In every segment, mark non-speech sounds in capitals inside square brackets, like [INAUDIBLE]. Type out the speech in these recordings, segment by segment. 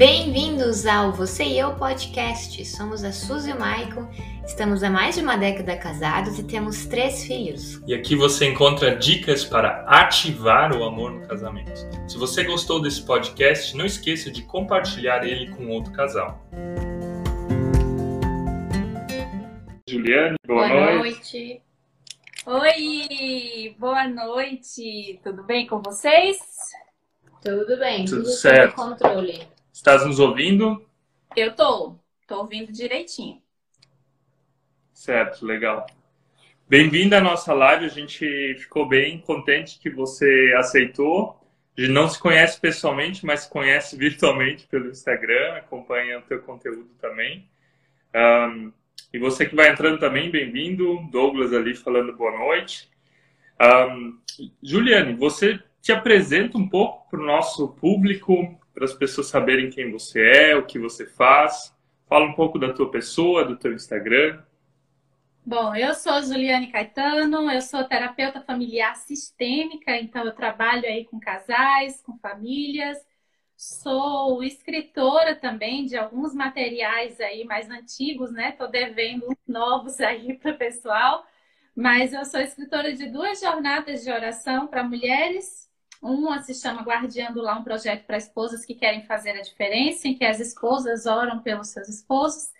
Bem-vindos ao Você e Eu Podcast. Somos a Suzy e o Maicon, estamos há mais de uma década casados e temos três filhos. E aqui você encontra dicas para ativar o amor no casamento. Se você gostou desse podcast, não esqueça de compartilhar ele com outro casal. Juliane, boa, boa noite. noite. Oi, boa noite. Tudo bem com vocês? Tudo bem, Tudo tudo certo. sob controle. Estás nos ouvindo? Eu tô, tô ouvindo direitinho. Certo, legal. Bem-vinda à nossa live. A gente ficou bem contente que você aceitou. A gente não se conhece pessoalmente, mas se conhece [LAUGHS] virtualmente pelo Instagram, acompanha o teu conteúdo também. Um, e você que vai entrando também, bem-vindo. Douglas ali falando boa noite. Um, Juliane, você te apresenta um pouco para o nosso público, para as pessoas saberem quem você é, o que você faz. Fala um pouco da tua pessoa, do teu Instagram. Bom, eu sou Juliane Caetano, eu sou terapeuta familiar sistêmica, então eu trabalho aí com casais, com famílias. Sou escritora também de alguns materiais aí mais antigos, né? Tô devendo novos aí [LAUGHS] para o pessoal. Mas eu sou escritora de duas jornadas de oração para mulheres uma se chama Guardiando Lá, um projeto para esposas que querem fazer a diferença, em que as esposas oram pelos seus esposos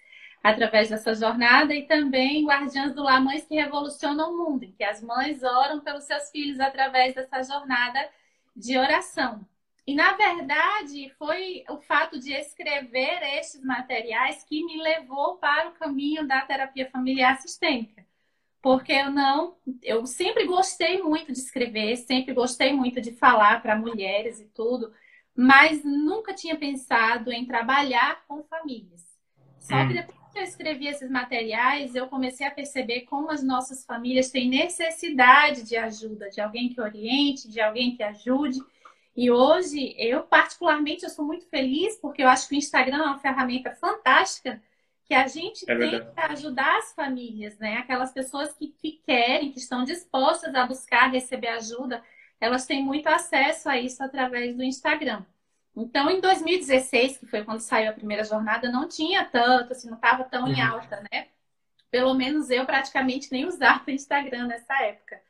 através dessa jornada, e também Guardiãs do Lar, Mães que Revolucionam o Mundo, em que as mães oram pelos seus filhos através dessa jornada de oração. E, na verdade, foi o fato de escrever estes materiais que me levou para o caminho da terapia familiar sistêmica porque eu não, eu sempre gostei muito de escrever, sempre gostei muito de falar para mulheres e tudo, mas nunca tinha pensado em trabalhar com famílias. Só hum. que depois que eu escrevi esses materiais, eu comecei a perceber como as nossas famílias têm necessidade de ajuda, de alguém que oriente, de alguém que ajude. E hoje, eu particularmente, eu sou muito feliz porque eu acho que o Instagram é uma ferramenta fantástica que a gente é tenta ajudar as famílias, né? Aquelas pessoas que, que querem, que estão dispostas a buscar receber ajuda, elas têm muito acesso a isso através do Instagram. Então, em 2016, que foi quando saiu a primeira jornada, não tinha tanto, assim, não estava tão uhum. em alta, né? Pelo menos eu praticamente nem usava o Instagram nessa época.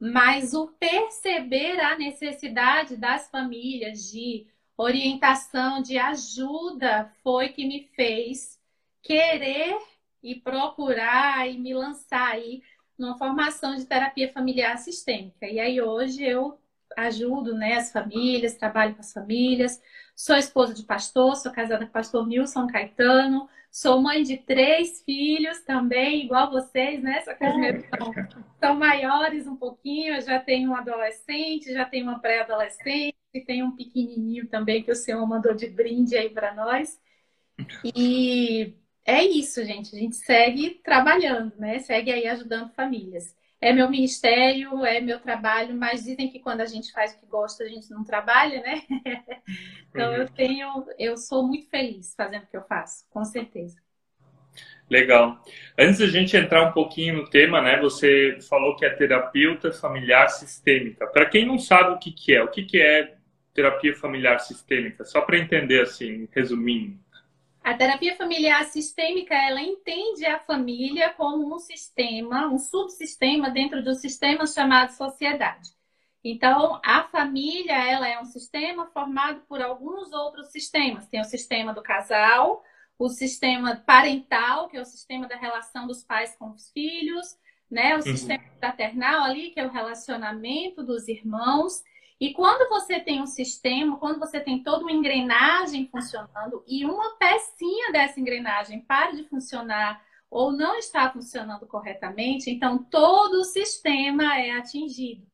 Mas o perceber a necessidade das famílias de orientação, de ajuda, foi que me fez querer e procurar e me lançar aí numa formação de terapia familiar sistêmica. E aí hoje eu ajudo né, as famílias, trabalho com as famílias, sou esposa de pastor, sou casada com o pastor Nilson Caetano, sou mãe de três filhos também, igual vocês, né? Só que os meus são, são maiores um pouquinho, eu já tenho um adolescente, já tenho uma pré-adolescente, e tenho um pequenininho também que o Senhor mandou de brinde aí para nós. E é isso, gente. A gente segue trabalhando, né? Segue aí ajudando famílias. É meu ministério, é meu trabalho, mas dizem que quando a gente faz o que gosta, a gente não trabalha, né? [LAUGHS] então eu uhum. tenho, eu sou muito feliz fazendo o que eu faço, com certeza. Legal. Antes da gente entrar um pouquinho no tema, né? Você falou que é terapeuta familiar sistêmica. Para quem não sabe o que, que é, o que, que é terapia familiar sistêmica? Só para entender assim, resumindo. A terapia familiar sistêmica, ela entende a família como um sistema, um subsistema dentro do sistema chamado sociedade. Então, a família, ela é um sistema formado por alguns outros sistemas. Tem o sistema do casal, o sistema parental, que é o sistema da relação dos pais com os filhos, né? O uhum. sistema fraternal ali, que é o relacionamento dos irmãos, e quando você tem um sistema, quando você tem toda uma engrenagem funcionando e uma pecinha dessa engrenagem para de funcionar ou não está funcionando corretamente, então todo o sistema é atingido.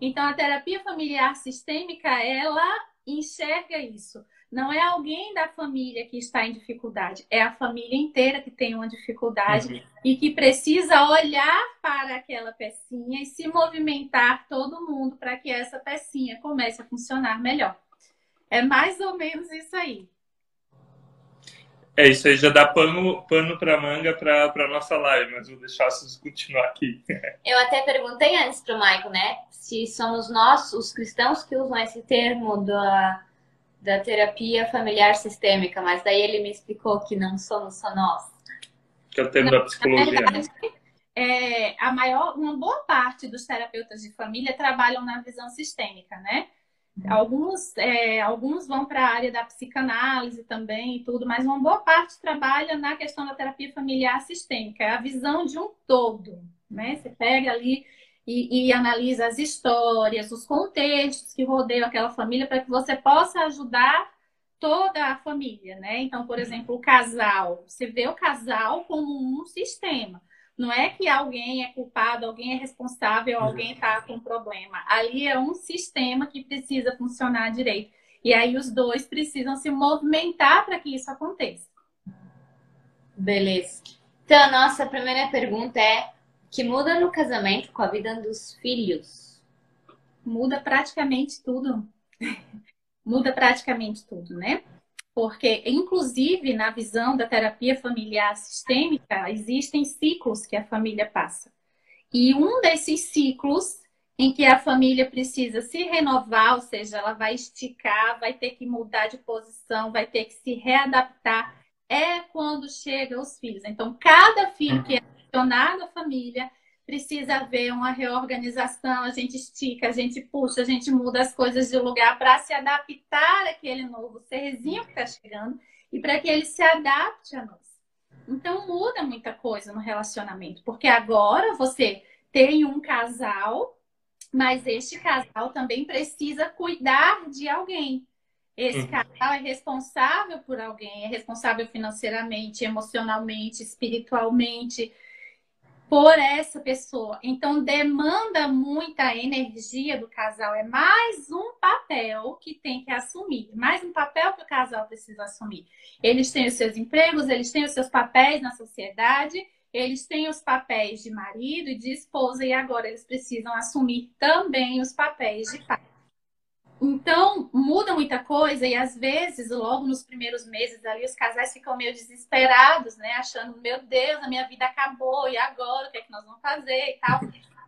Então a terapia familiar sistêmica, ela enxerga isso. Não é alguém da família que está em dificuldade, é a família inteira que tem uma dificuldade uhum. e que precisa olhar para aquela pecinha e se movimentar todo mundo para que essa pecinha comece a funcionar melhor. É mais ou menos isso aí. É, isso aí já dá pano, pano para manga para a nossa live, mas vou deixar vocês continuar aqui. Eu até perguntei antes para o né? Se somos nós, os cristãos, que usam esse termo da da terapia familiar sistêmica, mas daí ele me explicou que não somos só nós. Que é o termo da psicologia. Verdade, é, a maior, uma boa parte dos terapeutas de família trabalham na visão sistêmica, né? Alguns, é, alguns vão para a área da psicanálise também e tudo, mas uma boa parte trabalha na questão da terapia familiar sistêmica, é a visão de um todo, né? Você pega ali e, e analisa as histórias, os contextos que rodeiam aquela família para que você possa ajudar toda a família, né? Então, por exemplo, o casal, você vê o casal como um sistema. Não é que alguém é culpado, alguém é responsável, alguém está com problema. Ali é um sistema que precisa funcionar direito. E aí os dois precisam se movimentar para que isso aconteça. Beleza. Então, a nossa primeira pergunta é: que muda no casamento com a vida dos filhos? Muda praticamente tudo. [LAUGHS] muda praticamente tudo, né? Porque, inclusive, na visão da terapia familiar sistêmica, existem ciclos que a família passa. E um desses ciclos em que a família precisa se renovar, ou seja, ela vai esticar, vai ter que mudar de posição, vai ter que se readaptar, é quando chegam os filhos. Então, cada filho que é adicionado à família precisa haver uma reorganização, a gente estica, a gente puxa, a gente muda as coisas de lugar para se adaptar àquele novo serzinho que está chegando e para que ele se adapte a nós. Então muda muita coisa no relacionamento, porque agora você tem um casal, mas este casal também precisa cuidar de alguém. Esse uhum. casal é responsável por alguém, é responsável financeiramente, emocionalmente, espiritualmente, por essa pessoa. Então, demanda muita energia do casal. É mais um papel que tem que assumir, mais um papel que o casal precisa assumir. Eles têm os seus empregos, eles têm os seus papéis na sociedade, eles têm os papéis de marido e de esposa, e agora eles precisam assumir também os papéis de pai. Então, muda muita coisa e às vezes, logo nos primeiros meses ali, os casais ficam meio desesperados, né? Achando, meu Deus, a minha vida acabou e agora o que é que nós vamos fazer e tal.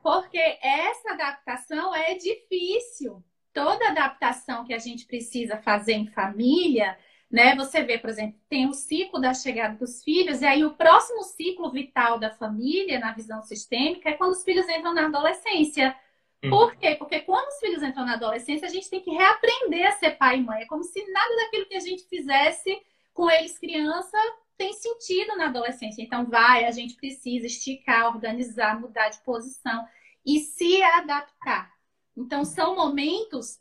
Porque essa adaptação é difícil. Toda adaptação que a gente precisa fazer em família, né? Você vê, por exemplo, tem o ciclo da chegada dos filhos, e aí o próximo ciclo vital da família, na visão sistêmica, é quando os filhos entram na adolescência. Hum. Por quê? Porque quando os filhos entram na adolescência, a gente tem que reaprender a ser pai e mãe. É como se nada daquilo que a gente fizesse com eles criança tem sentido na adolescência. Então, vai, a gente precisa esticar, organizar, mudar de posição e se adaptar. Então, são momentos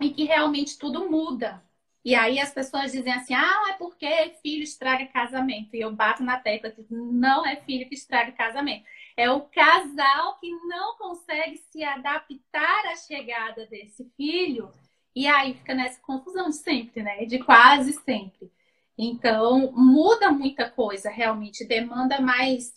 em que realmente tudo muda. E aí as pessoas dizem assim: ah, é porque filho estraga casamento. E eu bato na tecla, digo, não é filho que estraga casamento. É o casal que não consegue se adaptar à chegada desse filho. E aí fica nessa confusão de sempre, né? De quase sempre. Então, muda muita coisa, realmente. Demanda mais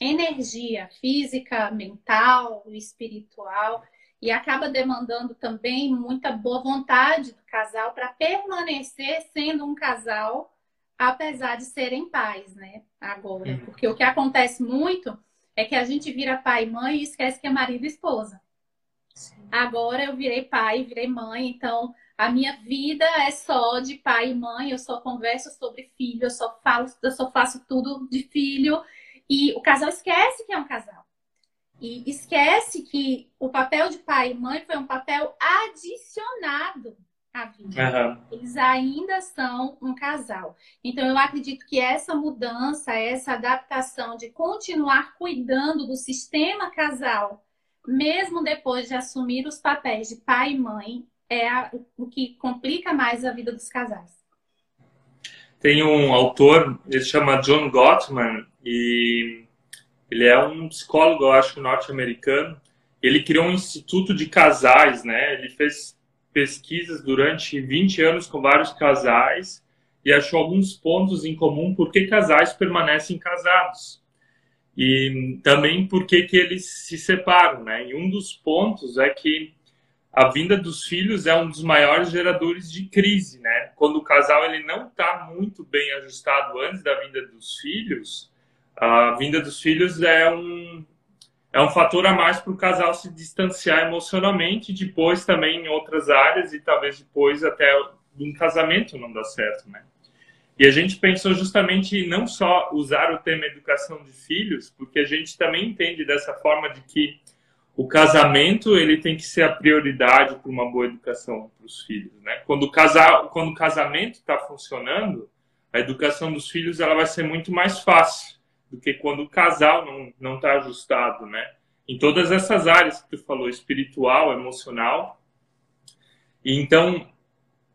energia física, mental, espiritual. E acaba demandando também muita boa vontade do casal para permanecer sendo um casal, apesar de serem pais, né? Agora. Uhum. Porque o que acontece muito é que a gente vira pai e mãe e esquece que é marido e esposa. Sim. Agora eu virei pai, virei mãe, então a minha vida é só de pai e mãe, eu só converso sobre filho, eu só falo, eu só faço tudo de filho. E o casal esquece que é um casal. E esquece que o papel de pai e mãe foi um papel adicionado a vida. Uhum. Eles ainda são um casal. Então, eu acredito que essa mudança, essa adaptação de continuar cuidando do sistema casal, mesmo depois de assumir os papéis de pai e mãe, é a, o que complica mais a vida dos casais. Tem um autor, ele chama John Gottman, e ele é um psicólogo, eu acho, norte-americano. Ele criou um instituto de casais, né? Ele fez pesquisas durante 20 anos com vários casais e achou alguns pontos em comum por que casais permanecem casados. E também por que, que eles se separam, né? E um dos pontos é que a vinda dos filhos é um dos maiores geradores de crise, né? Quando o casal ele não está muito bem ajustado antes da vinda dos filhos, a vinda dos filhos é um, é um fator a mais para o casal se distanciar emocionalmente, depois também em outras áreas e talvez depois até um casamento não dá certo, né? E a gente pensou justamente em não só usar o tema educação de filhos, porque a gente também entende dessa forma de que o casamento ele tem que ser a prioridade para uma boa educação para os filhos, né? Quando o casal, quando o casamento está funcionando, a educação dos filhos ela vai ser muito mais fácil do que quando o casal não não está ajustado, né? Em todas essas áreas que tu falou, espiritual, emocional. E então,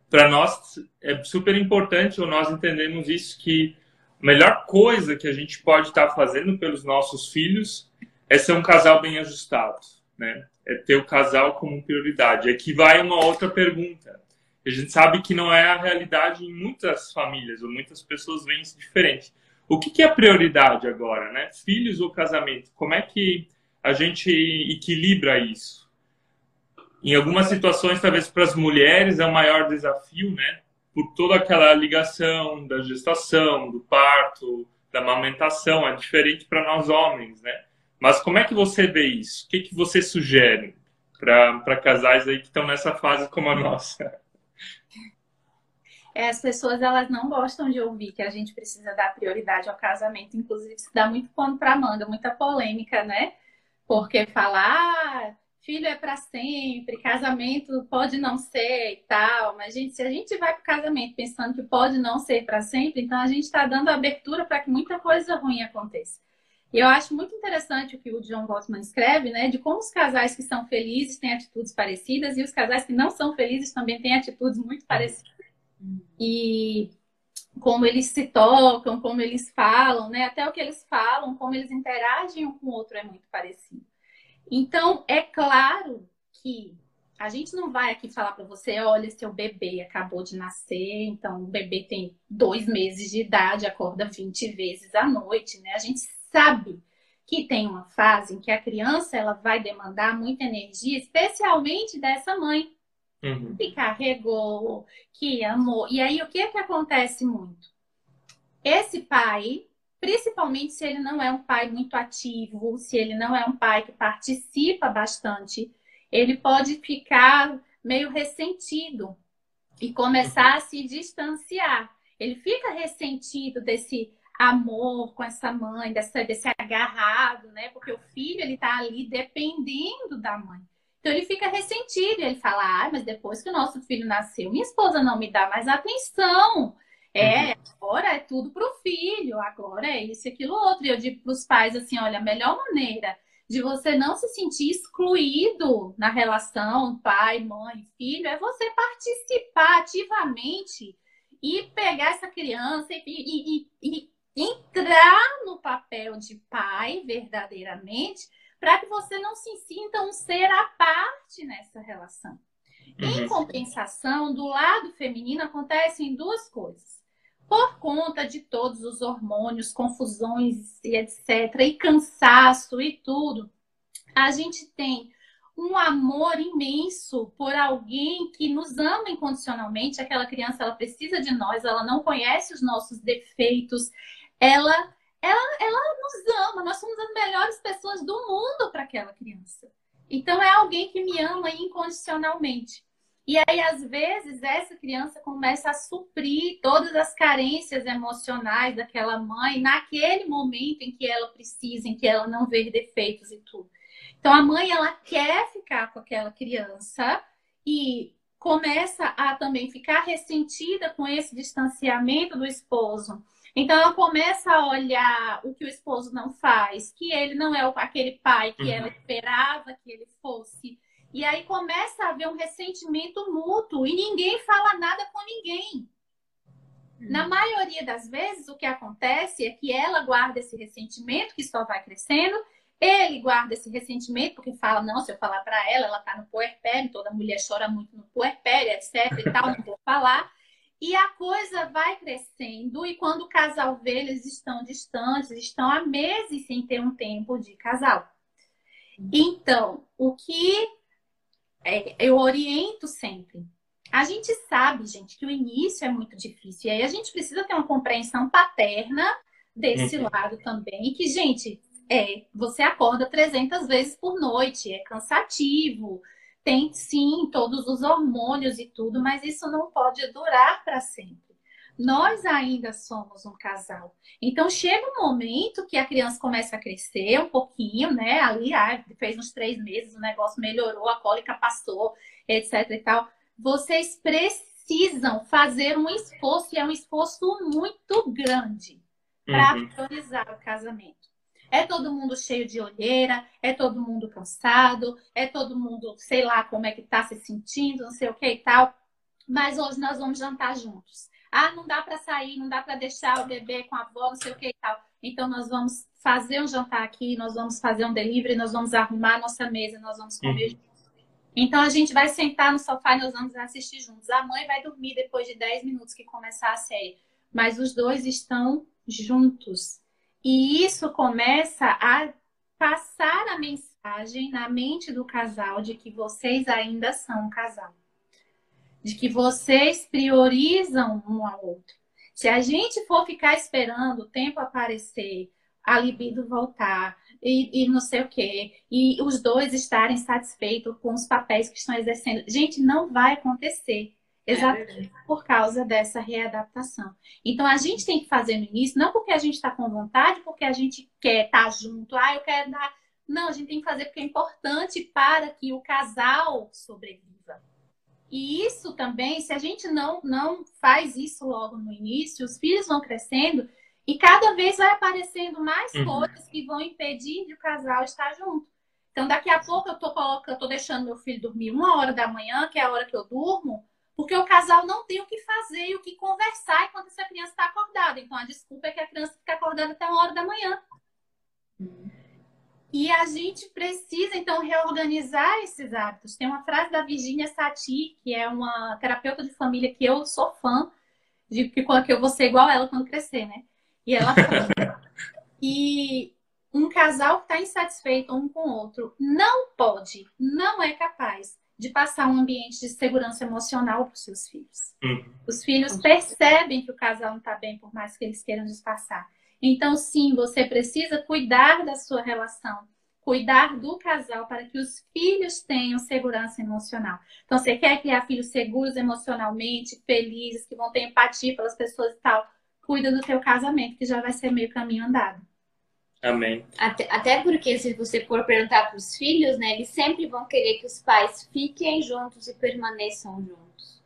para nós é super importante ou nós entendemos isso que a melhor coisa que a gente pode estar tá fazendo pelos nossos filhos é ser um casal bem ajustado, né? É ter o casal como prioridade. Aqui vai uma outra pergunta. A gente sabe que não é a realidade em muitas famílias, ou muitas pessoas veem isso diferente. O que, que é prioridade agora, né? Filhos ou casamento? Como é que a gente equilibra isso? Em algumas situações, talvez para as mulheres é o maior desafio, né? Por toda aquela ligação da gestação, do parto, da amamentação, é diferente para nós homens, né? Mas como é que você vê isso? O que, que você sugere para casais aí que estão nessa fase como a nossa? É, as pessoas elas não gostam de ouvir que a gente precisa dar prioridade ao casamento, inclusive isso dá muito pano para manga, muita polêmica, né? Porque falar ah, filho é para sempre, casamento pode não ser e tal, mas gente, se a gente vai para o casamento pensando que pode não ser para sempre, então a gente está dando abertura para que muita coisa ruim aconteça. E eu acho muito interessante o que o John Gottman escreve, né? De como os casais que são felizes têm atitudes parecidas e os casais que não são felizes também têm atitudes muito parecidas. E como eles se tocam, como eles falam, né? Até o que eles falam, como eles interagem um com o outro é muito parecido. Então, é claro que a gente não vai aqui falar para você, olha, seu bebê acabou de nascer, então o bebê tem dois meses de idade, acorda 20 vezes à noite, né? A gente sabe que tem uma fase em que a criança ela vai demandar muita energia, especialmente dessa mãe uhum. que carregou, que amou. E aí o que é que acontece muito? Esse pai, principalmente se ele não é um pai muito ativo, se ele não é um pai que participa bastante, ele pode ficar meio ressentido e começar a se distanciar. Ele fica ressentido desse amor com essa mãe, dessa, desse agarrado, né? Porque o filho ele tá ali dependendo da mãe. Então ele fica ressentido, ele fala: "Ah, mas depois que o nosso filho nasceu, minha esposa não me dá mais atenção. É, uhum. agora é tudo pro filho, agora é isso e aquilo outro". E eu digo pros pais assim: "Olha, a melhor maneira de você não se sentir excluído na relação pai, mãe, filho é você participar ativamente e pegar essa criança e, e, e, entrar no papel de pai verdadeiramente, para que você não se sinta um ser à parte nessa relação. Uhum. Em compensação, do lado feminino acontecem duas coisas. Por conta de todos os hormônios, confusões e etc, e cansaço e tudo, a gente tem um amor imenso por alguém que nos ama incondicionalmente. Aquela criança, ela precisa de nós, ela não conhece os nossos defeitos, ela, ela, ela nos ama, nós somos as melhores pessoas do mundo para aquela criança. Então é alguém que me ama incondicionalmente. E aí, às vezes, essa criança começa a suprir todas as carências emocionais daquela mãe naquele momento em que ela precisa, em que ela não vê defeitos e tudo. Então, a mãe, ela quer ficar com aquela criança e começa a também ficar ressentida com esse distanciamento do esposo então ela começa a olhar o que o esposo não faz, que ele não é aquele pai que uhum. ela esperava que ele fosse. E aí começa a haver um ressentimento mútuo e ninguém fala nada com ninguém. Uhum. Na maioria das vezes, o que acontece é que ela guarda esse ressentimento que só vai crescendo, ele guarda esse ressentimento porque fala: não, se eu falar para ela, ela tá no puerpério, toda mulher chora muito no puerpério, etc e tal, não vou falar. E a coisa vai crescendo, e quando o casal vê, eles estão distantes, estão há meses sem ter um tempo de casal. Então, o que é, eu oriento sempre. A gente sabe, gente, que o início é muito difícil. E aí a gente precisa ter uma compreensão paterna desse uhum. lado também. Que, gente, é, você acorda 300 vezes por noite, é cansativo tem sim todos os hormônios e tudo, mas isso não pode durar para sempre nós ainda somos um casal. Então chega um momento que a criança começa a crescer um pouquinho, né? Ali, ah, fez uns três meses, o negócio melhorou, a cólica passou, etc e tal. Vocês precisam fazer um esforço, e é um esforço muito grande para uhum. priorizar o casamento. É todo mundo cheio de olheira, é todo mundo cansado, é todo mundo, sei lá como é que tá se sentindo, não sei o que e tal. Mas hoje nós vamos jantar juntos. Ah, não dá para sair, não dá para deixar o bebê com a avó, não sei o que e tal. Então nós vamos fazer um jantar aqui, nós vamos fazer um delivery, nós vamos arrumar a nossa mesa, nós vamos comer uhum. Então a gente vai sentar no sofá e nós vamos assistir juntos. A mãe vai dormir depois de 10 minutos que começar a série, mas os dois estão juntos. E isso começa a passar a mensagem na mente do casal de que vocês ainda são um casal de que vocês priorizam um ao outro. Se a gente for ficar esperando o tempo aparecer, a libido voltar e, e não sei o quê, e os dois estarem satisfeitos com os papéis que estão exercendo, gente, não vai acontecer. Exatamente é por causa dessa readaptação. Então a gente tem que fazer no início, não porque a gente está com vontade, porque a gente quer estar tá junto, ah, eu quero dar. Não, a gente tem que fazer porque é importante para que o casal sobreviva. E isso também, se a gente não, não faz isso logo no início, os filhos vão crescendo e cada vez vai aparecendo mais uhum. coisas que vão impedir de o casal estar junto. Então, daqui a pouco eu tô colocando, eu tô deixando meu filho dormir uma hora da manhã, que é a hora que eu durmo, porque o casal não tem o que fazer e o que conversar enquanto essa criança está acordada. Então, a desculpa é que a criança fica acordada até uma hora da manhã. E a gente precisa, então, reorganizar esses hábitos. Tem uma frase da Virginia Satir, que é uma terapeuta de família que eu sou fã, de que eu vou ser igual ela quando crescer, né? E ela fala [LAUGHS] e um casal que está insatisfeito um com o outro não pode, não é capaz de passar um ambiente de segurança emocional para os seus filhos. Hum. Os filhos percebem que o casal não está bem, por mais que eles queiram disfarçar. Então, sim, você precisa cuidar da sua relação, cuidar do casal para que os filhos tenham segurança emocional. Então, você quer criar filhos seguros emocionalmente, felizes, que vão ter empatia pelas pessoas e tal. Cuida do teu casamento, que já vai ser meio caminho andado. Amém. Até, até porque se você for perguntar para os filhos, né, eles sempre vão querer que os pais fiquem juntos e permaneçam juntos.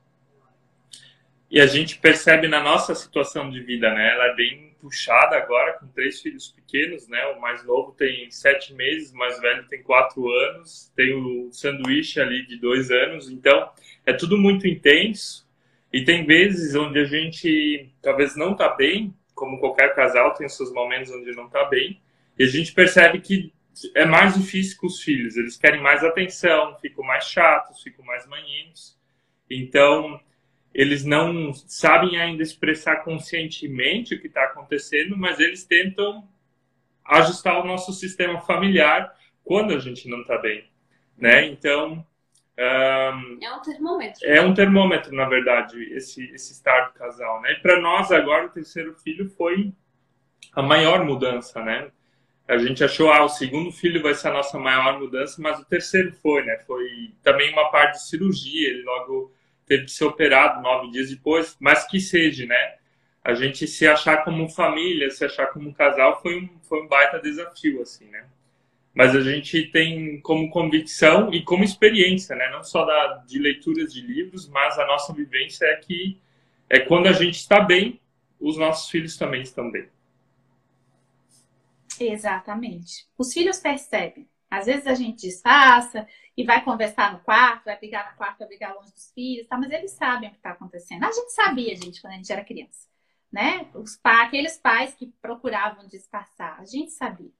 E a gente percebe na nossa situação de vida, né? Ela é bem puxada agora, com três filhos pequenos, né? O mais novo tem sete meses, o mais velho tem quatro anos, tem o sanduíche ali de dois anos, então é tudo muito intenso. E tem vezes onde a gente talvez não tá bem, como qualquer casal tem seus momentos onde não tá bem, e a gente percebe que é mais difícil com os filhos, eles querem mais atenção, ficam mais chatos, ficam mais manhinhos. Então, eles não sabem ainda expressar conscientemente o que está acontecendo, mas eles tentam ajustar o nosso sistema familiar quando a gente não está bem, né? Então um, é um termômetro. É um termômetro, na verdade, esse esse estar do casal, né? Para nós agora o terceiro filho foi a maior mudança, né? A gente achou, ah, o segundo filho vai ser a nossa maior mudança, mas o terceiro foi, né? Foi também uma parte de cirurgia, ele logo teve que ser operado nove dias depois, mas que seja, né? A gente se achar como família, se achar como casal foi um, foi um baita desafio, assim, né? Mas a gente tem como convicção e como experiência, né? Não só da, de leituras de livros, mas a nossa vivência é que é quando a gente está bem, os nossos filhos também estão bem. Exatamente. Os filhos percebem. Às vezes a gente disfarça, e vai conversar no quarto, vai brigar no quarto, vai brigar longe dos filhos, tá? Mas eles sabem o que está acontecendo. A gente sabia, gente, quando a gente era criança, né? Os aqueles pais que procuravam disfarçar, a gente sabia.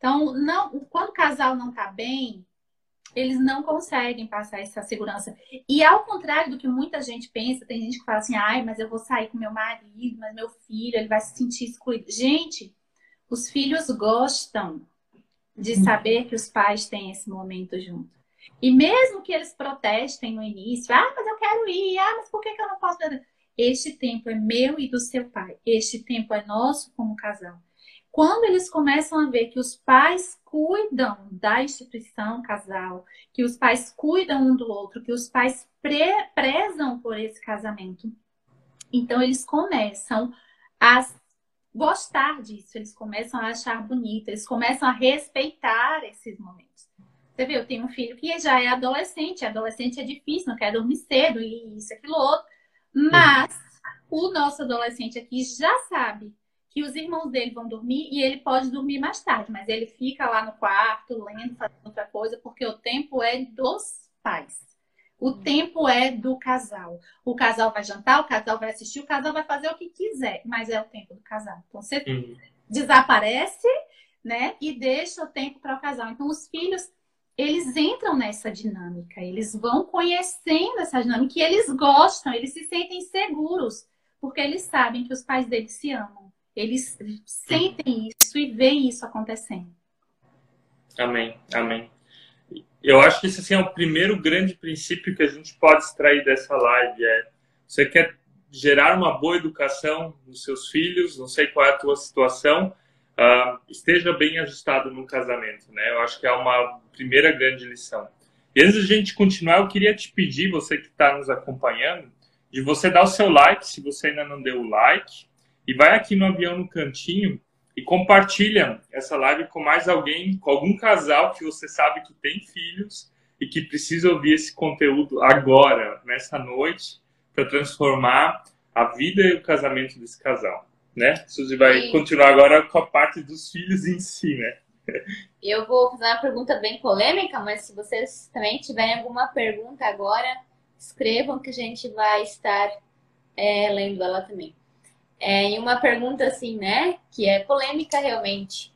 Então, não, quando o casal não tá bem, eles não conseguem passar essa segurança. E ao contrário do que muita gente pensa, tem gente que fala assim: ai, mas eu vou sair com meu marido, mas meu filho, ele vai se sentir excluído. Gente, os filhos gostam de saber que os pais têm esse momento junto. E mesmo que eles protestem no início, ah, mas eu quero ir, ah, mas por que, que eu não posso? Este tempo é meu e do seu pai. Este tempo é nosso como casal. Quando eles começam a ver que os pais cuidam da instituição casal, que os pais cuidam um do outro, que os pais pre prezam por esse casamento, então eles começam a gostar disso, eles começam a achar bonito, eles começam a respeitar esses momentos. Você vê, eu tenho um filho que já é adolescente, adolescente é difícil, não quer dormir cedo e isso, aquilo outro, mas o nosso adolescente aqui já sabe que os irmãos dele vão dormir e ele pode dormir mais tarde, mas ele fica lá no quarto, lendo, fazendo outra coisa, porque o tempo é dos pais. O tempo é do casal. O casal vai jantar, o casal vai assistir, o casal vai fazer o que quiser, mas é o tempo do casal. Então você uhum. desaparece, né? E deixa o tempo para o casal. Então os filhos, eles entram nessa dinâmica, eles vão conhecendo essa dinâmica e eles gostam, eles se sentem seguros, porque eles sabem que os pais deles se amam. Eles sentem isso e veem isso acontecendo. Amém, amém. Eu acho que esse assim, é o primeiro grande princípio que a gente pode extrair dessa live. É, você quer gerar uma boa educação nos seus filhos, não sei qual é a tua situação, uh, esteja bem ajustado no casamento, né? Eu acho que é uma primeira grande lição. E antes de a gente continuar, eu queria te pedir, você que está nos acompanhando, de você dar o seu like, se você ainda não deu o like, e vai aqui no avião no cantinho e compartilha essa live com mais alguém, com algum casal que você sabe que tem filhos e que precisa ouvir esse conteúdo agora, nessa noite, para transformar a vida e o casamento desse casal, né? Suzy vai e... continuar agora com a parte dos filhos em si, né? Eu vou fazer uma pergunta bem polêmica, mas se vocês também tiverem alguma pergunta agora, escrevam que a gente vai estar é, lendo ela também. É, e uma pergunta assim, né, que é polêmica realmente.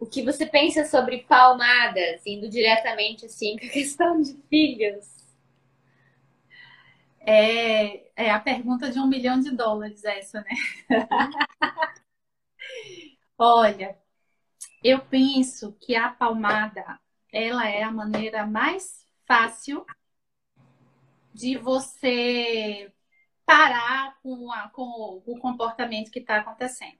O que você pensa sobre palmadas, indo diretamente assim [LAUGHS] com a questão de filhos? É, é a pergunta de um milhão de dólares essa, né? [LAUGHS] Olha, eu penso que a palmada, ela é a maneira mais fácil de você parar com, a, com o comportamento que está acontecendo.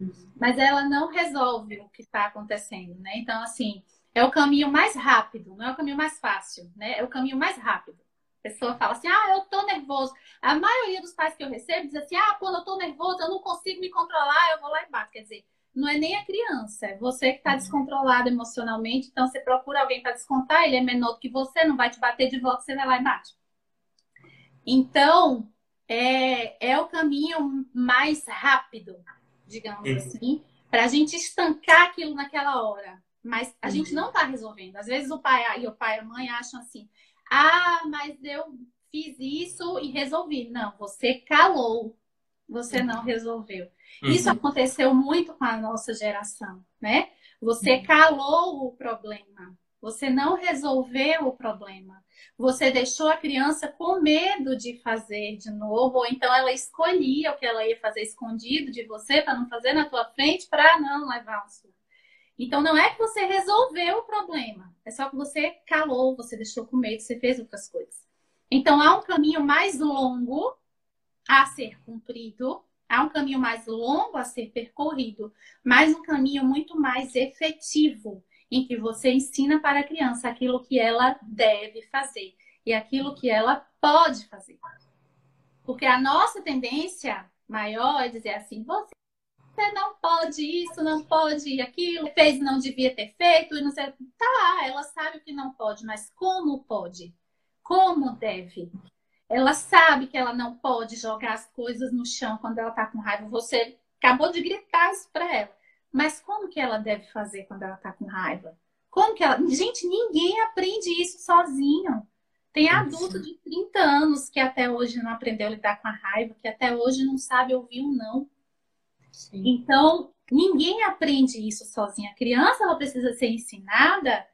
Uhum. Mas ela não resolve o que está acontecendo, né? Então, assim, é o caminho mais rápido, não é o caminho mais fácil, né? É o caminho mais rápido. A pessoa fala assim, ah, eu tô nervoso. A maioria dos pais que eu recebo diz assim, ah, quando eu tô nervoso, eu não consigo me controlar, eu vou lá e bato. Quer dizer, não é nem a criança, é você que está uhum. descontrolado emocionalmente, então você procura alguém para descontar, ele é menor do que você, não vai te bater de volta, você vai lá e bate. Então, é, é o caminho mais rápido, digamos uhum. assim, para a gente estancar aquilo naquela hora. Mas a uhum. gente não está resolvendo. Às vezes o pai e o pai e a mãe acham assim: ah, mas eu fiz isso e resolvi. Não, você calou, você não resolveu. Uhum. Isso aconteceu muito com a nossa geração, né? Você uhum. calou o problema, você não resolveu o problema. Você deixou a criança com medo de fazer de novo, ou então ela escolhia o que ela ia fazer escondido de você para não fazer na tua frente para não levar um susto. Então não é que você resolveu o problema, é só que você calou, você deixou com medo, você fez outras coisas. Então há um caminho mais longo a ser cumprido, há um caminho mais longo a ser percorrido, mas um caminho muito mais efetivo em que você ensina para a criança aquilo que ela deve fazer e aquilo que ela pode fazer. Porque a nossa tendência maior é dizer assim: você não pode isso, não pode aquilo, fez não devia ter feito, e não sei. Tá, ela sabe o que não pode, mas como pode? Como deve? Ela sabe que ela não pode jogar as coisas no chão quando ela tá com raiva. Você acabou de gritar isso para ela. Mas como que ela deve fazer quando ela está com raiva? Como que ela. Gente, ninguém aprende isso sozinho. Tem adulto de 30 anos que até hoje não aprendeu a lidar com a raiva, que até hoje não sabe ouvir um não. Sim. Então, ninguém aprende isso sozinho. A criança ela precisa ser ensinada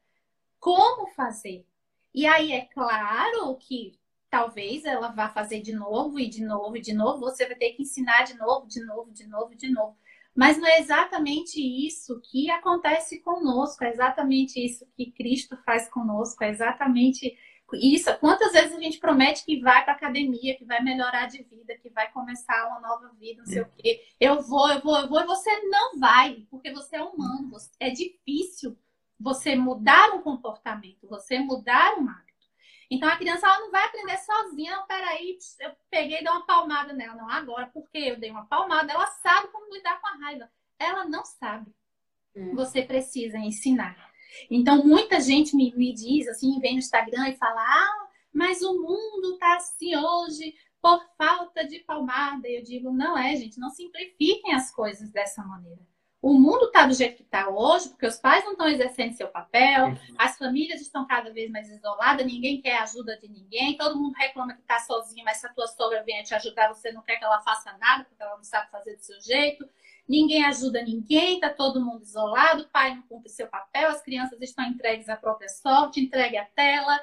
como fazer. E aí é claro que talvez ela vá fazer de novo e de novo e de novo, você vai ter que ensinar de novo, de novo, de novo, de novo. Mas não é exatamente isso que acontece conosco, é exatamente isso que Cristo faz conosco, é exatamente Isso, quantas vezes a gente promete que vai para academia, que vai melhorar de vida, que vai começar uma nova vida, não sei o quê. Eu vou, eu vou, eu vou, e você não vai, porque você é humano. É difícil você mudar um comportamento, você mudar um hábito. Então a criança ela não vai aprender sozinha, não, peraí, eu peguei e dei uma palmada nela. Não, agora, porque eu dei uma palmada, ela sabe como lidar com a raiva. Ela não sabe. Hum. Você precisa ensinar. Então, muita gente me, me diz, assim, vem no Instagram e fala: ah, mas o mundo tá assim hoje por falta de palmada. E eu digo: não é, gente, não simplifiquem as coisas dessa maneira. O mundo está do jeito que está hoje, porque os pais não estão exercendo seu papel, uhum. as famílias estão cada vez mais isoladas, ninguém quer ajuda de ninguém, todo mundo reclama que está sozinho, mas se a tua sogra vier te ajudar, você não quer que ela faça nada, porque ela não sabe fazer do seu jeito. Ninguém ajuda ninguém, está todo mundo isolado, o pai não cumpre seu papel, as crianças estão entregues à própria sorte, entregue à tela.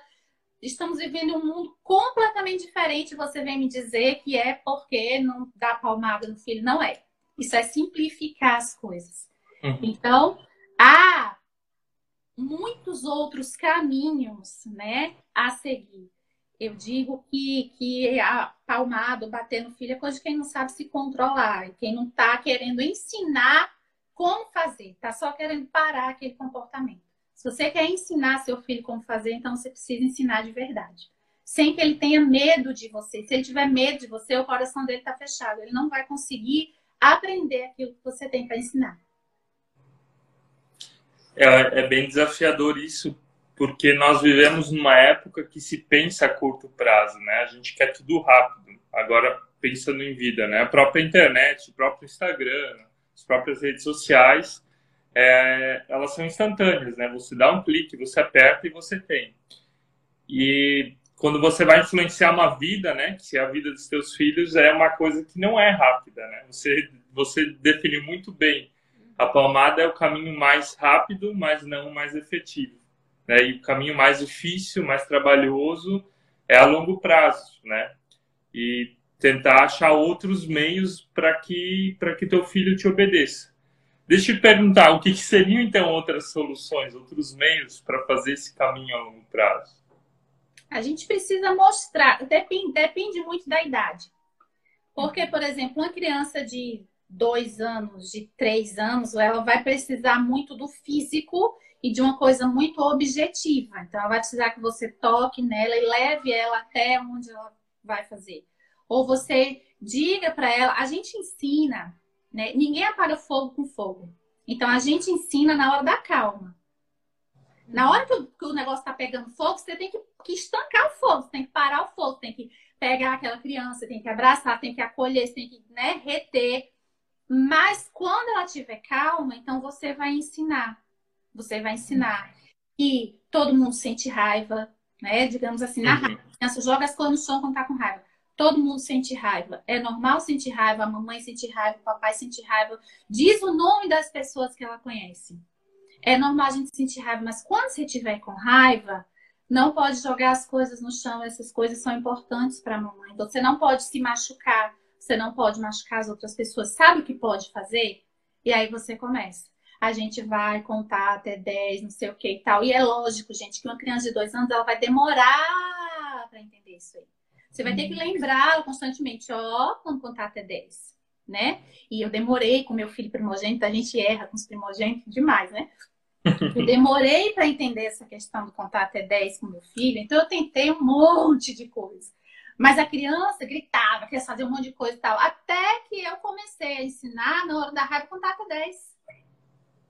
Estamos vivendo um mundo completamente diferente. Você vem me dizer que é porque não dá palmada no filho. Não é. Isso é simplificar as coisas. Uhum. Então, há muitos outros caminhos, né, a seguir. Eu digo que, que a palmada, bater no filho é coisa de quem não sabe se controlar, quem não está querendo ensinar como fazer, está só querendo parar aquele comportamento. Se você quer ensinar seu filho como fazer, então você precisa ensinar de verdade. Sem que ele tenha medo de você. Se ele tiver medo de você, o coração dele está fechado. Ele não vai conseguir aprender aquilo que você tem para ensinar. É, é bem desafiador isso, porque nós vivemos numa época que se pensa a curto prazo, né? A gente quer tudo rápido. Agora, pensando em vida, né? A própria internet, o próprio Instagram, as próprias redes sociais, é, elas são instantâneas, né? Você dá um clique, você aperta e você tem. E quando você vai influenciar uma vida, né, que é a vida dos seus filhos, é uma coisa que não é rápida, né? Você você definiu muito bem. A palmada é o caminho mais rápido, mas não mais efetivo. Né? E o caminho mais difícil, mais trabalhoso, é a longo prazo, né? E tentar achar outros meios para que para que teu filho te obedeça. Deixa eu te perguntar, o que, que seriam então outras soluções, outros meios para fazer esse caminho a longo prazo? A gente precisa mostrar, depende, depende muito da idade. Porque, por exemplo, uma criança de dois anos, de três anos, ela vai precisar muito do físico e de uma coisa muito objetiva. Então, ela vai precisar que você toque nela e leve ela até onde ela vai fazer. Ou você diga para ela, a gente ensina, né? Ninguém apaga fogo com fogo. Então, a gente ensina na hora da calma. Na hora que o, que o negócio está pegando fogo, você tem que, que, estancar o fogo, você tem que parar o fogo, tem que pegar aquela criança, tem que abraçar, tem que acolher, você tem que né, reter. Mas quando ela estiver calma, então você vai ensinar. Você vai ensinar que todo mundo sente raiva, né? Digamos assim, na uhum. raiva. A criança joga as coisas no chão quando tá com raiva. Todo mundo sente raiva. É normal sentir raiva, a mamãe sente raiva, o papai sente raiva. Diz o nome das pessoas que ela conhece. É normal a gente sentir raiva, mas quando você estiver com raiva, não pode jogar as coisas no chão. Essas coisas são importantes para a mamãe. Então, você não pode se machucar, você não pode machucar as outras pessoas. Sabe o que pode fazer? E aí você começa. A gente vai contar até 10, não sei o que e tal. E é lógico, gente, que uma criança de dois anos ela vai demorar para entender isso aí. Você vai ter que lembrar constantemente, ó, quando contar até 10, né? E eu demorei com meu filho primogênito, a gente erra com os primogênitos demais, né? Eu demorei para entender essa questão do contar até 10 com meu filho, então eu tentei um monte de coisa. Mas a criança gritava, queria fazer um monte de coisa e tal. Até que eu comecei a ensinar na hora da raiva contar até 10.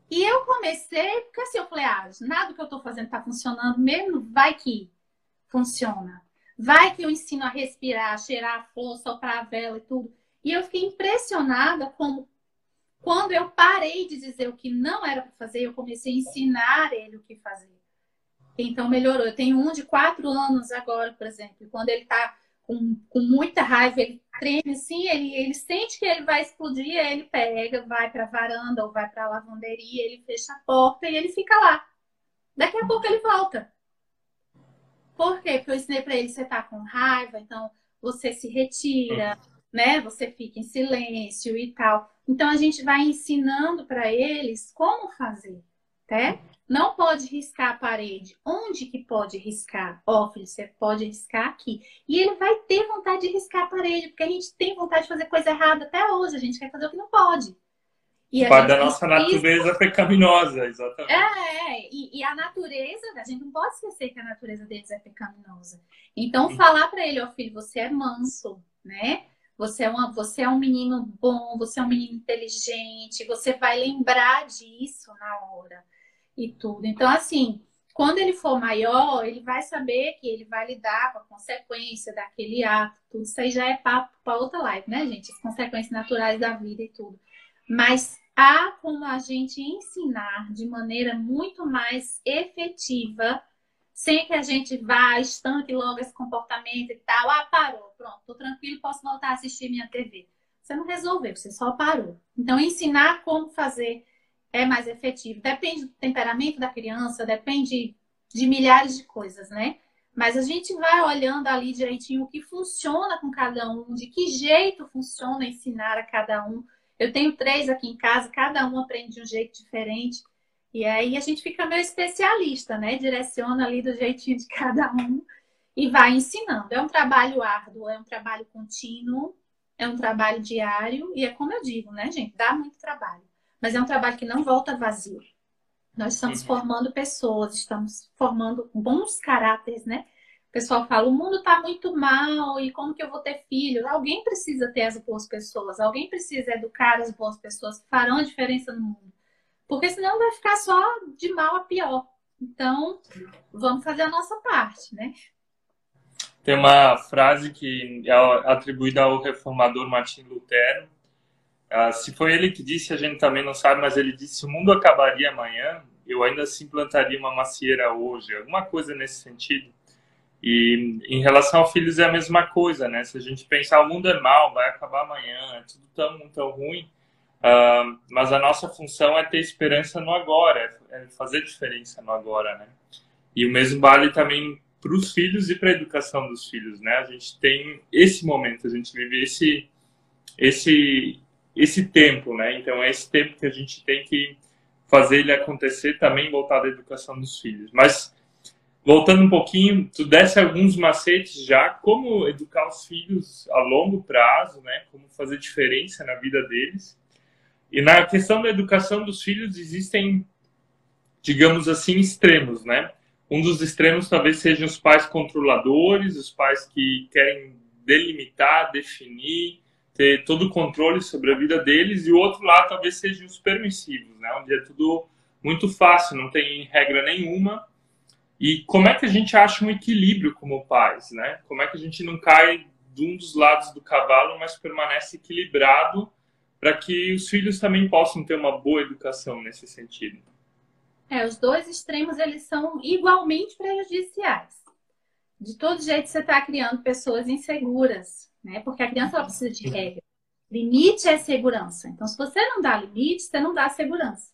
E eu comecei, porque assim, eu falei, ah, nada que eu estou fazendo está funcionando mesmo, vai que funciona. Vai que eu ensino a respirar, cheirar a flor, soprar a vela e tudo. E eu fiquei impressionada como quando eu parei de dizer o que não era para fazer, eu comecei a ensinar ele o que fazer. Então melhorou. Eu tenho um de quatro anos agora, por exemplo. E quando ele está com, com muita raiva, ele treme assim, ele, ele sente que ele vai explodir, ele pega, vai para a varanda ou vai para a lavanderia, ele fecha a porta e ele fica lá. Daqui a pouco ele volta. Por quê? Porque eu ensinei para ele, você tá com raiva, então você se retira, né? Você fica em silêncio e tal. Então a gente vai ensinando para eles como fazer, né? não pode riscar a parede. Onde que pode riscar? Ó, filho, você pode riscar aqui. E ele vai ter vontade de riscar a parede, porque a gente tem vontade de fazer coisa errada até hoje. A gente quer fazer o que não pode. E Parte da nossa natureza pecaminosa, exatamente. É, e, e, a natureza, a gente não pode esquecer que a natureza deles é pecaminosa. Então, falar para ele, ó filho, você é manso, né? Você é, uma, você é um menino bom, você é um menino inteligente, você vai lembrar disso na hora e tudo. Então, assim, quando ele for maior, ele vai saber que ele vai lidar com a consequência daquele ato, tudo isso aí já é papo para outra live, né, gente? As consequências naturais da vida e tudo. Mas há como a gente ensinar de maneira muito mais efetiva, sem que a gente vá, estanque logo esse comportamento e tal. Ah, parou, pronto, tô tranquilo, posso voltar a assistir minha TV. Você não resolveu, você só parou. Então, ensinar como fazer é mais efetivo. Depende do temperamento da criança, depende de milhares de coisas, né? Mas a gente vai olhando ali direitinho o que funciona com cada um, de que jeito funciona ensinar a cada um. Eu tenho três aqui em casa, cada um aprende de um jeito diferente. E aí a gente fica meio especialista, né? Direciona ali do jeitinho de cada um e vai ensinando. É um trabalho árduo, é um trabalho contínuo, é um trabalho diário e é como eu digo, né, gente? Dá muito trabalho mas é um trabalho que não volta vazio. Nós estamos uhum. formando pessoas, estamos formando bons caráteres, né? O pessoal fala, o mundo está muito mal e como que eu vou ter filhos? Alguém precisa ter as boas pessoas, alguém precisa educar as boas pessoas que farão a diferença no mundo. Porque senão vai ficar só de mal a pior. Então, vamos fazer a nossa parte, né? Tem uma frase que é atribuída ao reformador Martin Lutero, ah, se foi ele que disse, a gente também não sabe, mas ele disse: se o mundo acabaria amanhã, eu ainda se implantaria uma macieira hoje, alguma coisa nesse sentido. E em relação a filhos é a mesma coisa, né? Se a gente pensar o mundo é mal, vai acabar amanhã, é tudo tão, tão ruim, uh, mas a nossa função é ter esperança no agora, é fazer diferença no agora, né? E o mesmo vale também para os filhos e para a educação dos filhos, né? A gente tem esse momento, a gente vive esse esse esse tempo, né? Então é esse tempo que a gente tem que fazer ele acontecer também voltado à educação dos filhos. Mas voltando um pouquinho, tu desse alguns macetes já como educar os filhos a longo prazo, né? Como fazer diferença na vida deles. E na questão da educação dos filhos existem, digamos assim, extremos, né? Um dos extremos talvez sejam os pais controladores, os pais que querem delimitar, definir, ter todo o controle sobre a vida deles, e o outro lado talvez sejam os permissivos, né? onde é tudo muito fácil, não tem regra nenhuma. E como é que a gente acha um equilíbrio como pais? Né? Como é que a gente não cai de um dos lados do cavalo, mas permanece equilibrado para que os filhos também possam ter uma boa educação nesse sentido? É, os dois extremos eles são igualmente prejudiciais. De todo jeito você está criando pessoas inseguras, né? Porque a criança ela precisa de regra. Limite é segurança. Então, se você não dá limite, você não dá segurança.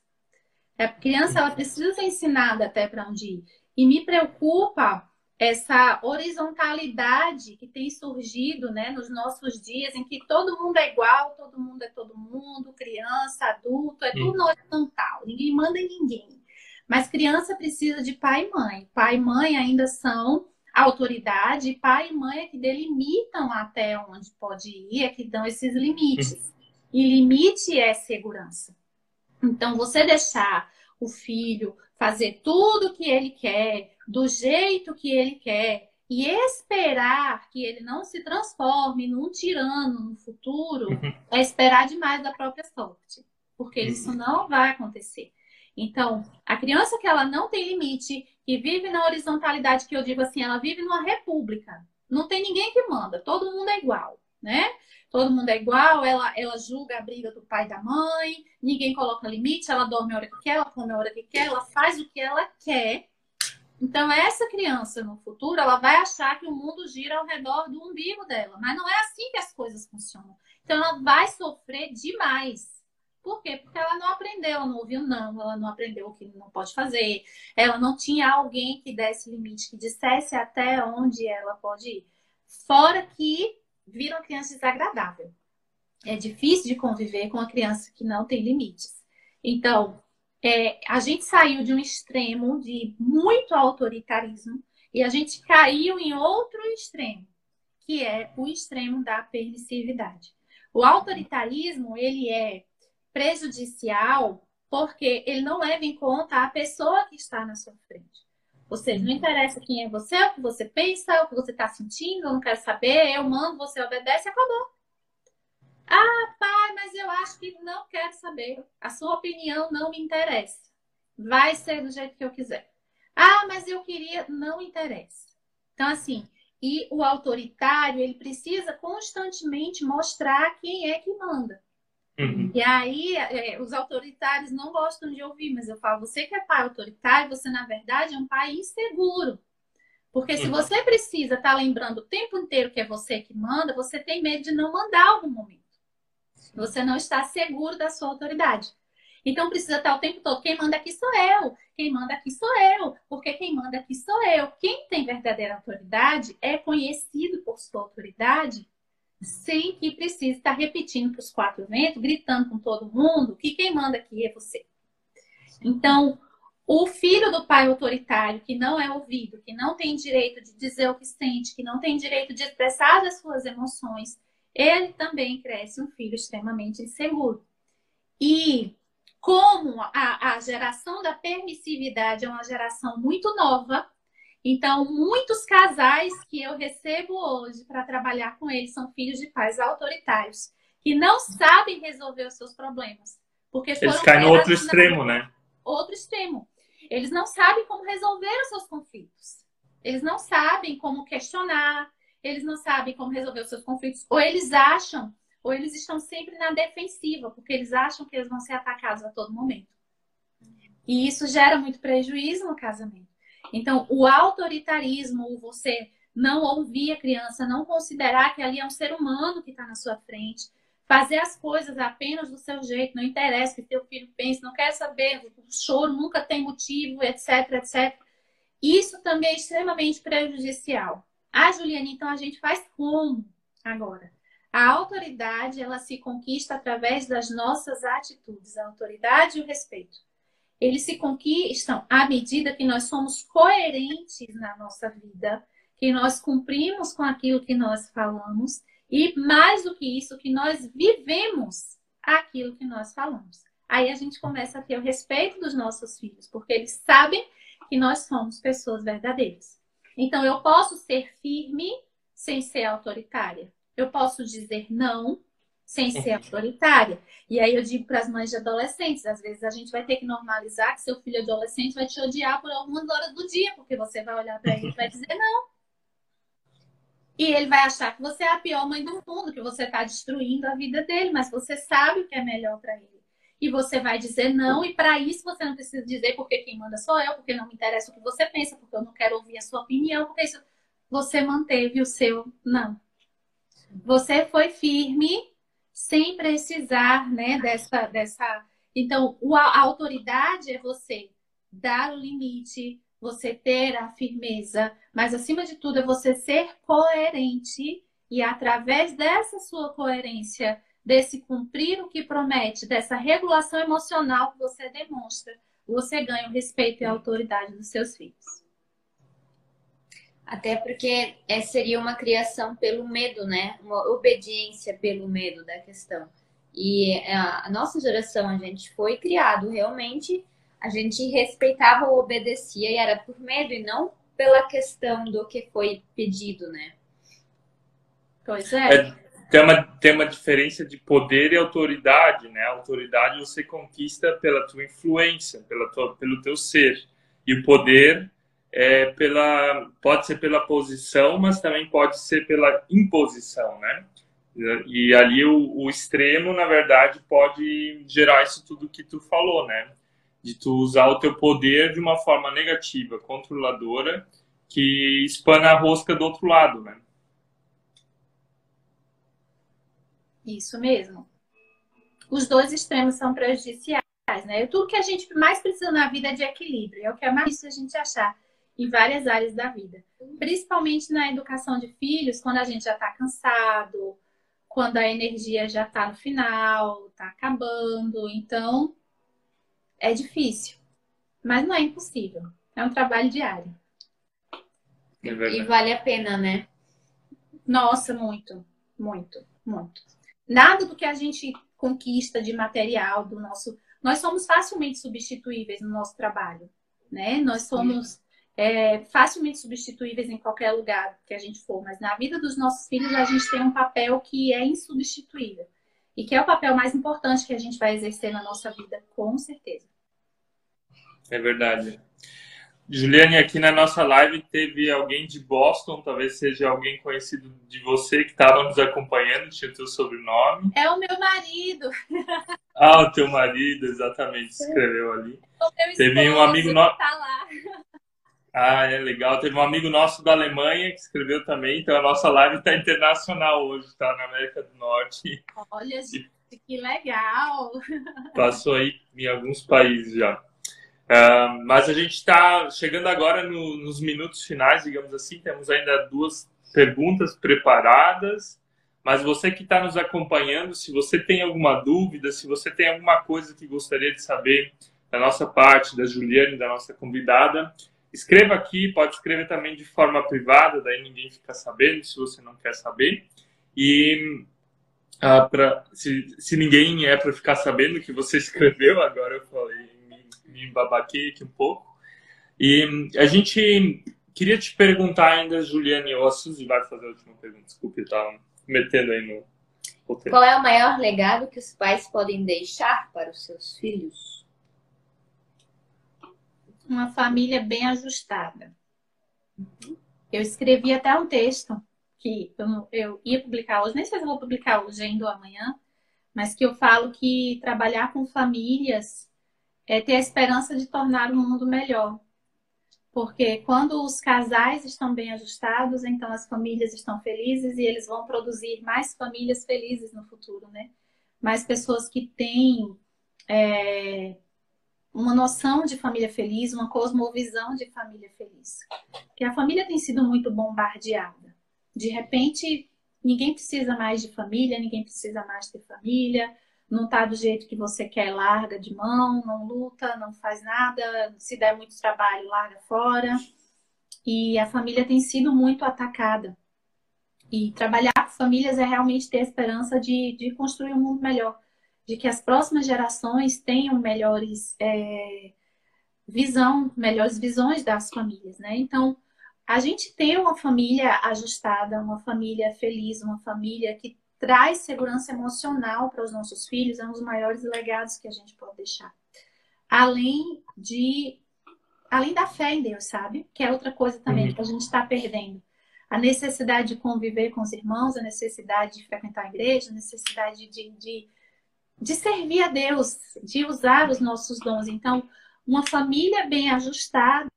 A criança ela precisa ser ensinada até para onde ir. E me preocupa essa horizontalidade que tem surgido né, nos nossos dias, em que todo mundo é igual, todo mundo é todo mundo, criança, adulto, é tudo horizontal, ninguém manda em ninguém. Mas criança precisa de pai e mãe. Pai e mãe ainda são autoridade, pai e mãe é que delimitam até onde pode ir, é que dão esses limites. E limite é segurança. Então, você deixar o filho fazer tudo o que ele quer, do jeito que ele quer, e esperar que ele não se transforme num tirano no futuro, uhum. [LAUGHS] é esperar demais da própria sorte. Porque isso não vai acontecer. Então, a criança que ela não tem limite, que vive na horizontalidade, que eu digo assim, ela vive numa república. Não tem ninguém que manda, todo mundo é igual, né? Todo mundo é igual, ela, ela julga a briga do pai e da mãe, ninguém coloca limite, ela dorme a hora que quer, ela come a hora que quer, ela faz o que ela quer. Então, essa criança no futuro, ela vai achar que o mundo gira ao redor do umbigo dela, mas não é assim que as coisas funcionam. Então, ela vai sofrer demais por quê? Porque ela não aprendeu, ela não ouviu não, ela não aprendeu o que não pode fazer, ela não tinha alguém que desse limite, que dissesse até onde ela pode ir. Fora que vira uma criança desagradável. É difícil de conviver com uma criança que não tem limites. Então, é, a gente saiu de um extremo de muito autoritarismo e a gente caiu em outro extremo, que é o extremo da permissividade. O autoritarismo, ele é prejudicial porque ele não leva em conta a pessoa que está na sua frente. Ou seja, não interessa quem é você, o que você pensa, o que você está sentindo, eu não quero saber, eu mando, você obedece, acabou. Ah, pai, mas eu acho que não quero saber. A sua opinião não me interessa. Vai ser do jeito que eu quiser. Ah, mas eu queria, não interessa. Então, assim, e o autoritário, ele precisa constantemente mostrar quem é que manda. Uhum. E aí, é, os autoritários não gostam de ouvir, mas eu falo, você que é pai autoritário, você, na verdade, é um pai inseguro. Porque se uhum. você precisa estar tá lembrando o tempo inteiro que é você que manda, você tem medo de não mandar algum momento. Você não está seguro da sua autoridade. Então precisa estar o tempo todo. Quem manda aqui sou eu. Quem manda aqui sou eu. Porque quem manda aqui sou eu. Quem tem verdadeira autoridade é conhecido por sua autoridade sem que precise estar repetindo para os quatro ventos, gritando com todo mundo que quem manda aqui é você. Então, o filho do pai autoritário que não é ouvido, que não tem direito de dizer o que sente, que não tem direito de expressar as suas emoções, ele também cresce um filho extremamente inseguro. E como a, a geração da permissividade é uma geração muito nova, então, muitos casais que eu recebo hoje para trabalhar com eles são filhos de pais autoritários, que não sabem resolver os seus problemas. Porque eles caem no outro extremo, né? Outro extremo. Eles não sabem como resolver os seus conflitos. Eles não sabem como questionar, eles não sabem como resolver os seus conflitos. Ou eles acham, ou eles estão sempre na defensiva, porque eles acham que eles vão ser atacados a todo momento. E isso gera muito prejuízo no casamento. Então, o autoritarismo, você não ouvir a criança, não considerar que ali é um ser humano que está na sua frente, fazer as coisas apenas do seu jeito, não interessa o que teu filho pense, não quer saber, o choro nunca tem motivo, etc, etc. Isso também é extremamente prejudicial. Ah, Juliana, então a gente faz como agora? A autoridade, ela se conquista através das nossas atitudes, a autoridade e o respeito eles se conquistam à medida que nós somos coerentes na nossa vida, que nós cumprimos com aquilo que nós falamos e, mais do que isso, que nós vivemos aquilo que nós falamos. Aí a gente começa a ter o respeito dos nossos filhos, porque eles sabem que nós somos pessoas verdadeiras. Então, eu posso ser firme sem ser autoritária. Eu posso dizer não sem ser autoritária. E aí eu digo para as mães de adolescentes, às vezes a gente vai ter que normalizar que seu filho adolescente vai te odiar por algumas horas do dia, porque você vai olhar para ele e vai dizer não. E ele vai achar que você é a pior mãe do mundo, que você está destruindo a vida dele, mas você sabe o que é melhor para ele. E você vai dizer não, e para isso você não precisa dizer porque quem manda sou eu, porque não me interessa o que você pensa, porque eu não quero ouvir a sua opinião, porque isso você manteve o seu não. Você foi firme sem precisar né, dessa, dessa. Então, a autoridade é você dar o limite, você ter a firmeza, mas acima de tudo é você ser coerente e através dessa sua coerência, desse cumprir o que promete, dessa regulação emocional que você demonstra, você ganha o respeito e a autoridade dos seus filhos. Até porque é, seria uma criação pelo medo, né? Uma obediência pelo medo da questão. E é, a, nossa geração, a gente foi criado realmente, a gente respeitava ou obedecia e era por medo e não pela questão do que foi pedido, né? Pois é. é tem, uma, tem uma diferença de poder e autoridade, né? A autoridade você conquista pela tua influência, pela tua, pelo teu ser. E o poder é pela, pode ser pela posição, mas também pode ser pela imposição, né? E ali o, o, extremo, na verdade, pode gerar isso tudo que tu falou, né? De tu usar o teu poder de uma forma negativa, controladora, que espana a rosca do outro lado, né? Isso mesmo. Os dois extremos são prejudiciais, né? Tudo que a gente mais precisa na vida é de equilíbrio, é o que é mais difícil a gente achar em várias áreas da vida. Principalmente na educação de filhos, quando a gente já está cansado, quando a energia já está no final, está acabando. Então, É difícil, mas não é impossível. É um trabalho diário. É e vale a pena, né? Nossa, muito, muito, muito. Nada do que a gente conquista de material do nosso. Nós somos facilmente substituíveis no nosso trabalho, né? Nós somos é, facilmente substituíveis em qualquer lugar que a gente for, mas na vida dos nossos filhos a gente tem um papel que é insubstituível e que é o papel mais importante que a gente vai exercer na nossa vida, com certeza. É verdade. Juliane, aqui na nossa live teve alguém de Boston, talvez seja alguém conhecido de você que estava nos acompanhando, tinha o teu sobrenome. É o meu marido. [LAUGHS] Ah, o teu marido, exatamente, escreveu ali. teve um amigo nosso. Tá lá. Ah, é legal. Teve um amigo nosso da Alemanha que escreveu também, então a nossa live está internacional hoje, está na América do Norte. Olha, que legal! Passou aí em alguns países já. Uh, mas a gente está chegando agora no, nos minutos finais, digamos assim. Temos ainda duas perguntas preparadas. Mas você que está nos acompanhando, se você tem alguma dúvida, se você tem alguma coisa que gostaria de saber da nossa parte, da Juliane, da nossa convidada, escreva aqui. Pode escrever também de forma privada, daí ninguém fica sabendo se você não quer saber. E uh, pra, se, se ninguém é para ficar sabendo que você [LAUGHS] escreveu, agora eu falei me babaquei aqui um pouco. E a gente queria te perguntar ainda, Juliane, a Suzy vai fazer a última pergunta, desculpe, tá metendo aí no roteiro. Qual é o maior legado que os pais podem deixar para os seus filhos? Uma família bem ajustada. Eu escrevi até um texto que eu, eu ia publicar hoje, nem sei se eu vou publicar hoje ainda ou amanhã, mas que eu falo que trabalhar com famílias é ter a esperança de tornar o mundo melhor. Porque quando os casais estão bem ajustados, então as famílias estão felizes e eles vão produzir mais famílias felizes no futuro, né? Mais pessoas que têm é, uma noção de família feliz, uma cosmovisão de família feliz. Porque a família tem sido muito bombardeada. De repente, ninguém precisa mais de família, ninguém precisa mais ter família, não está do jeito que você quer, larga de mão, não luta, não faz nada, se der muito trabalho, larga fora. E a família tem sido muito atacada. E trabalhar com famílias é realmente ter a esperança de, de construir um mundo melhor, de que as próximas gerações tenham melhores é, visão, melhores visões das famílias, né? Então, a gente ter uma família ajustada, uma família feliz, uma família que traz segurança emocional para os nossos filhos, é um dos maiores legados que a gente pode deixar. Além de além da fé em Deus, sabe? Que é outra coisa também uhum. que a gente está perdendo. A necessidade de conviver com os irmãos, a necessidade de frequentar a igreja, a necessidade de, de, de servir a Deus, de usar os nossos dons. Então, uma família bem ajustada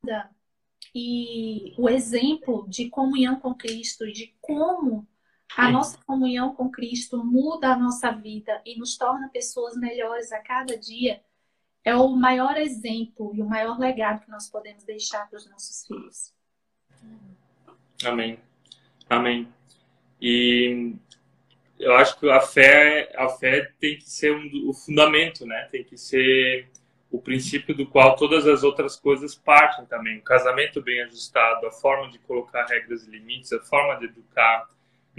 e o exemplo de comunhão com Cristo de como a nossa comunhão com Cristo muda a nossa vida e nos torna pessoas melhores a cada dia. É o maior exemplo e o maior legado que nós podemos deixar para os nossos filhos. Amém. Amém. E eu acho que a fé, a fé tem que ser um, o fundamento, né? Tem que ser o princípio do qual todas as outras coisas partem também. O casamento bem ajustado, a forma de colocar regras e limites, a forma de educar,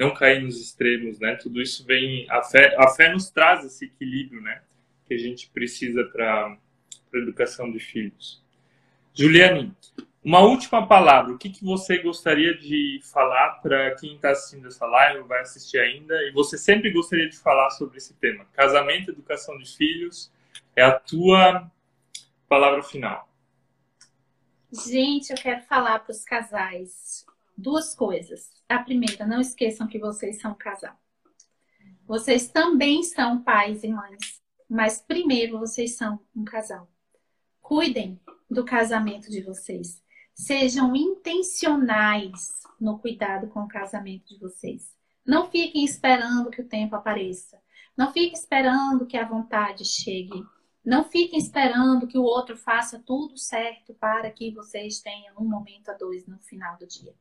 não cair nos extremos, né? Tudo isso vem a fé, a fé nos traz esse equilíbrio, né? Que a gente precisa para a educação de filhos. Juliane, uma última palavra. O que, que você gostaria de falar para quem está assistindo essa live, vai assistir ainda, e você sempre gostaria de falar sobre esse tema? Casamento, educação de filhos, é a tua palavra final. Gente, eu quero falar para os casais duas coisas. A primeira, não esqueçam que vocês são casal. Vocês também são pais e mães, mas primeiro vocês são um casal. Cuidem do casamento de vocês. Sejam intencionais no cuidado com o casamento de vocês. Não fiquem esperando que o tempo apareça. Não fiquem esperando que a vontade chegue. Não fiquem esperando que o outro faça tudo certo para que vocês tenham um momento a dois no final do dia.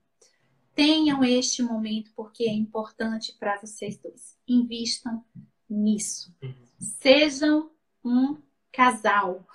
Tenham este momento porque é importante para vocês dois. Invistam nisso. Sejam um casal.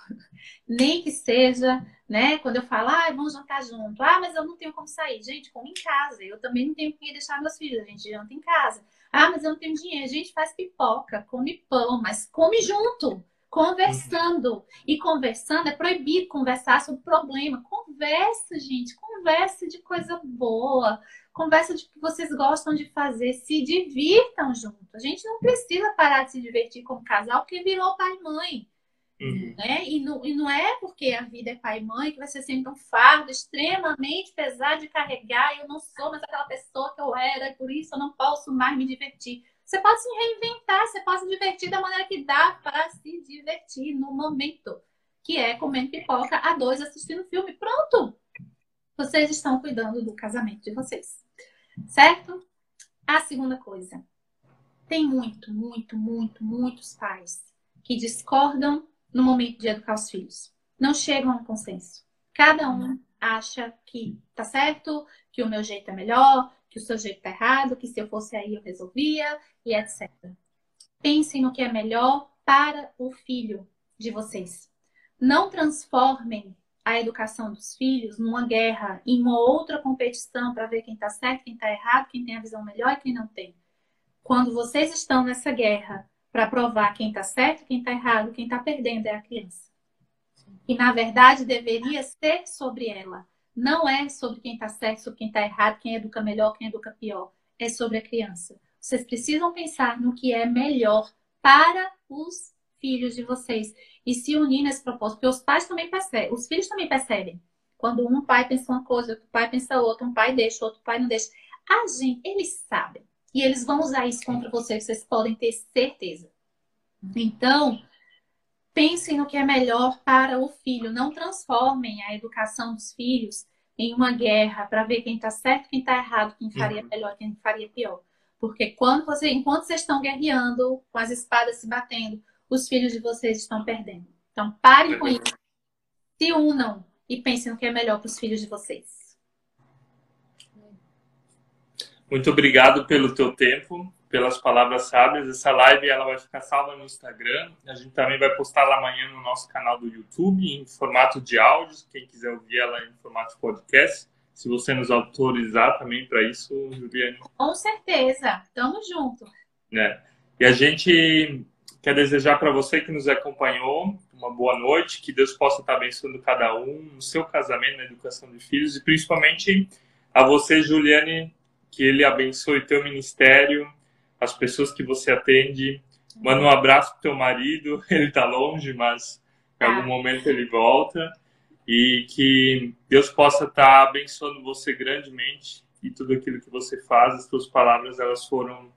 Nem que seja, né? Quando eu falo, ah, vamos jantar junto. Ah, mas eu não tenho como sair. Gente, come em casa. Eu também não tenho que deixar meus filhos. A gente janta em casa. Ah, mas eu não tenho dinheiro. A gente faz pipoca, come pão, mas come junto conversando. E conversando é proibido conversar sobre problema. Conversa, gente, conversa de coisa boa, conversa de que vocês gostam de fazer, se divirtam junto. A gente não precisa parar de se divertir como casal porque virou pai e mãe. Uhum. Né? E, não, e não é porque a vida é pai e mãe que vai ser sempre um fardo extremamente pesado de carregar. Eu não sou mais aquela pessoa que eu era, e por isso eu não posso mais me divertir. Você pode se reinventar, você pode se divertir da maneira que dá para se divertir no momento, que é comendo pipoca a dois assistindo filme. Pronto! Vocês estão cuidando do casamento de vocês. Certo? A segunda coisa. Tem muito, muito, muito, muitos pais que discordam no momento de educar os filhos. Não chegam a um consenso. Cada um acha que tá certo, que o meu jeito é melhor, que o seu jeito tá errado, que se eu fosse aí eu resolvia e etc. Pensem no que é melhor para o filho de vocês. Não transformem a educação dos filhos numa guerra, em uma outra competição para ver quem está certo, quem está errado, quem tem a visão melhor e quem não tem. Quando vocês estão nessa guerra para provar quem está certo, quem está errado, quem está perdendo é a criança. E na verdade deveria ser sobre ela. Não é sobre quem está certo, sobre quem está errado, quem educa melhor, quem educa pior. É sobre a criança. Vocês precisam pensar no que é melhor para os filhos de vocês e se unir nesse propósito, porque os pais também percebem, os filhos também percebem. Quando um pai pensa uma coisa, outro pai pensa outra, um pai deixa, outro pai não deixa. A gente, eles sabem. E eles vão usar isso contra vocês, vocês podem ter certeza. Então, Pensem no que é melhor para o filho. Não transformem a educação dos filhos em uma guerra para ver quem está certo, quem está errado, quem faria uhum. melhor, quem faria pior. Porque quando você, enquanto vocês estão guerreando, com as espadas se batendo, os filhos de vocês estão perdendo. Então, parem com isso. Se unam e pensem no que é melhor para os filhos de vocês. Muito obrigado pelo teu tempo pelas palavras sábias. Essa live ela vai ficar salva no Instagram. A gente também vai postar lá amanhã no nosso canal do YouTube em formato de áudios. Quem quiser ouvir ela em formato de podcast. Se você nos autorizar também para isso, Juliane. Com certeza. Tamo junto. É. E a gente quer desejar para você que nos acompanhou uma boa noite, que Deus possa estar abençoando cada um no seu casamento, na educação de filhos e principalmente a você, Juliane, que Ele abençoe teu ministério, as pessoas que você atende. Manda um abraço pro teu marido, [LAUGHS] ele tá longe, mas em algum ah. momento ele volta. E que Deus possa estar tá abençoando você grandemente e tudo aquilo que você faz, as suas palavras, elas foram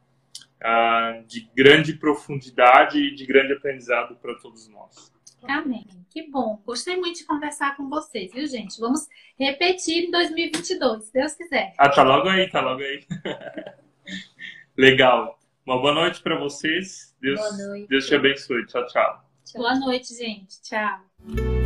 ah, de grande profundidade e de grande aprendizado para todos nós. Amém. Que bom. Gostei muito de conversar com vocês, viu, gente? Vamos repetir em 2022, se Deus quiser. Ah, tá logo aí, tá logo aí. [LAUGHS] Legal. Uma boa noite para vocês. Deus, Deus te abençoe. Tchau, tchau. Boa noite, gente. Tchau.